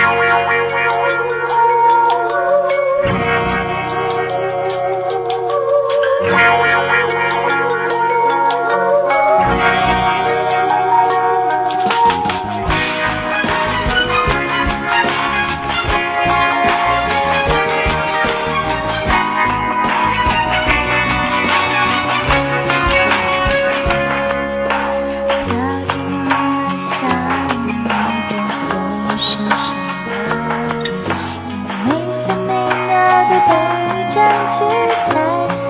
Eu, eu, eu, eu. 占据在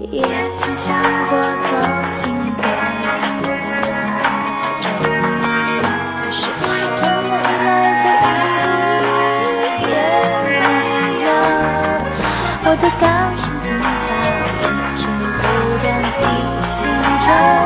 也曾想过躲进别人的可是来就点没有。我的高尚情操一直不断提醒着。